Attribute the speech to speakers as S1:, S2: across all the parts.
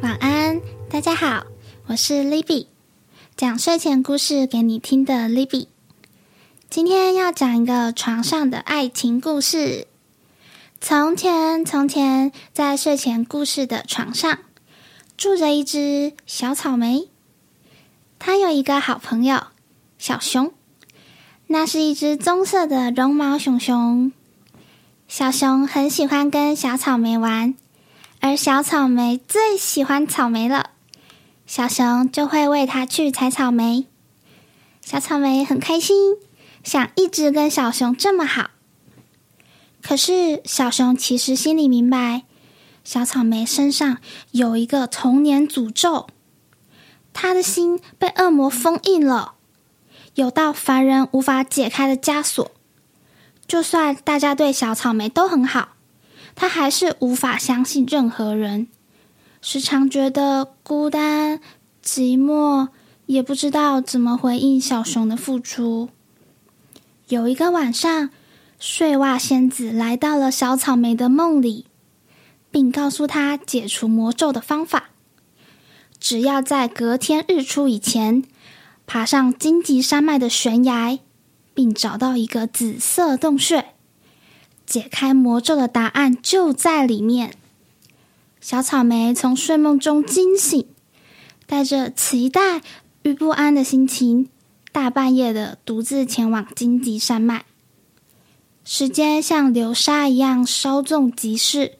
S1: 晚安，大家好我是 Libby，讲睡前故事给你听的 Libby。今天要讲一个床上的爱情故事。从前，从前，在睡前故事的床上住着一只小草莓。它有一个好朋友小熊，那是一只棕色的绒毛熊熊。小熊很喜欢跟小草莓玩，而小草莓最喜欢草莓了。小熊就会喂它去采草莓，小草莓很开心，想一直跟小熊这么好。可是小熊其实心里明白，小草莓身上有一个童年诅咒，他的心被恶魔封印了，有道凡人无法解开的枷锁。就算大家对小草莓都很好，他还是无法相信任何人。时常觉得孤单、寂寞，也不知道怎么回应小熊的付出。有一个晚上，睡袜仙子来到了小草莓的梦里，并告诉他解除魔咒的方法：只要在隔天日出以前，爬上荆棘山脉的悬崖，并找到一个紫色洞穴，解开魔咒的答案就在里面。小草莓从睡梦中惊醒，带着期待与不安的心情，大半夜的独自前往荆棘山脉。时间像流沙一样稍纵即逝，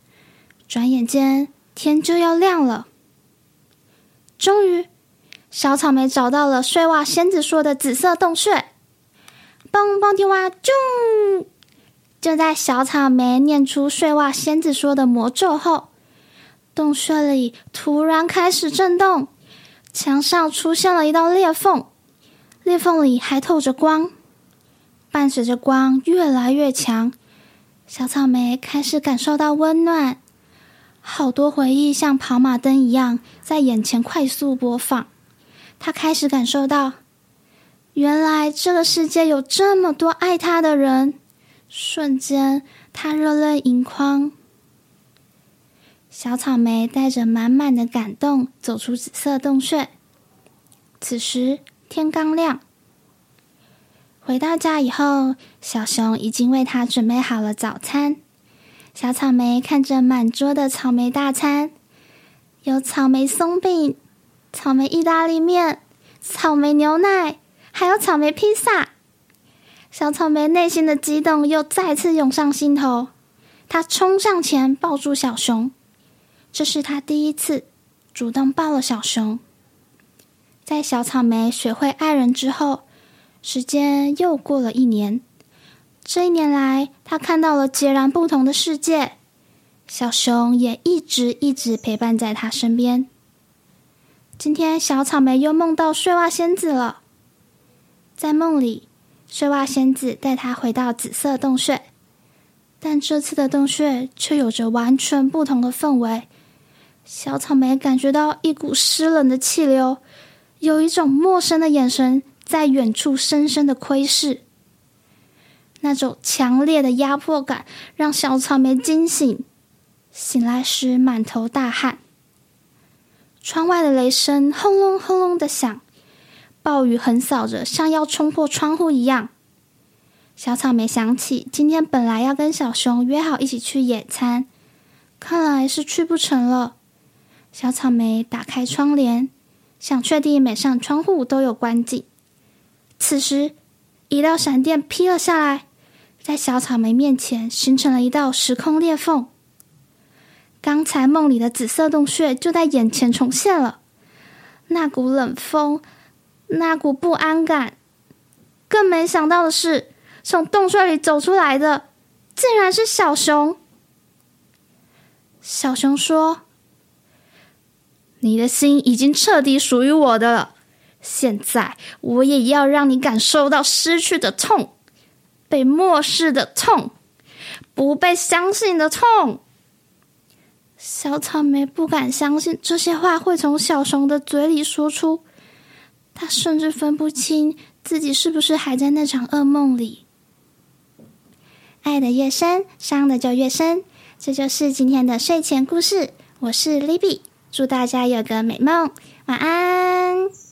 S1: 转眼间天就要亮了。终于，小草莓找到了睡袜仙子说的紫色洞穴。蹦蹦跳哇，啾！就在小草莓念出睡袜仙子说的魔咒后。洞穴里突然开始震动，墙上出现了一道裂缝，裂缝里还透着光。伴随着光越来越强，小草莓开始感受到温暖。好多回忆像跑马灯一样在眼前快速播放。他开始感受到，原来这个世界有这么多爱他的人。瞬间，他热泪盈眶。小草莓带着满满的感动走出紫色洞穴。此时天刚亮，回到家以后，小熊已经为他准备好了早餐。小草莓看着满桌的草莓大餐，有草莓松饼、草莓意大利面、草莓牛奶，还有草莓披萨。小草莓内心的激动又再次涌上心头，他冲上前抱住小熊。这是他第一次主动抱了小熊。在小草莓学会爱人之后，时间又过了一年。这一年来，他看到了截然不同的世界。小熊也一直一直陪伴在他身边。今天，小草莓又梦到睡袜仙子了。在梦里，睡袜仙子带他回到紫色洞穴，但这次的洞穴却有着完全不同的氛围。小草莓感觉到一股湿冷的气流，有一种陌生的眼神在远处深深的窥视。那种强烈的压迫感让小草莓惊醒，醒来时满头大汗。窗外的雷声轰隆轰隆的响，暴雨横扫着，像要冲破窗户一样。小草莓想起今天本来要跟小熊约好一起去野餐，看来是去不成了。小草莓打开窗帘，想确定每扇窗户都有关紧。此时，一道闪电劈了下来，在小草莓面前形成了一道时空裂缝。刚才梦里的紫色洞穴就在眼前重现了，那股冷风，那股不安感。更没想到的是，从洞穴里走出来的竟然是小熊。小熊说。你的心已经彻底属于我的了，现在我也要让你感受到失去的痛，被漠视的痛，不被相信的痛。小草莓不敢相信这些话会从小熊的嘴里说出，他甚至分不清自己是不是还在那场噩梦里。爱的越深，伤的就越深。这就是今天的睡前故事。我是 Libby。祝大家有个美梦，晚安。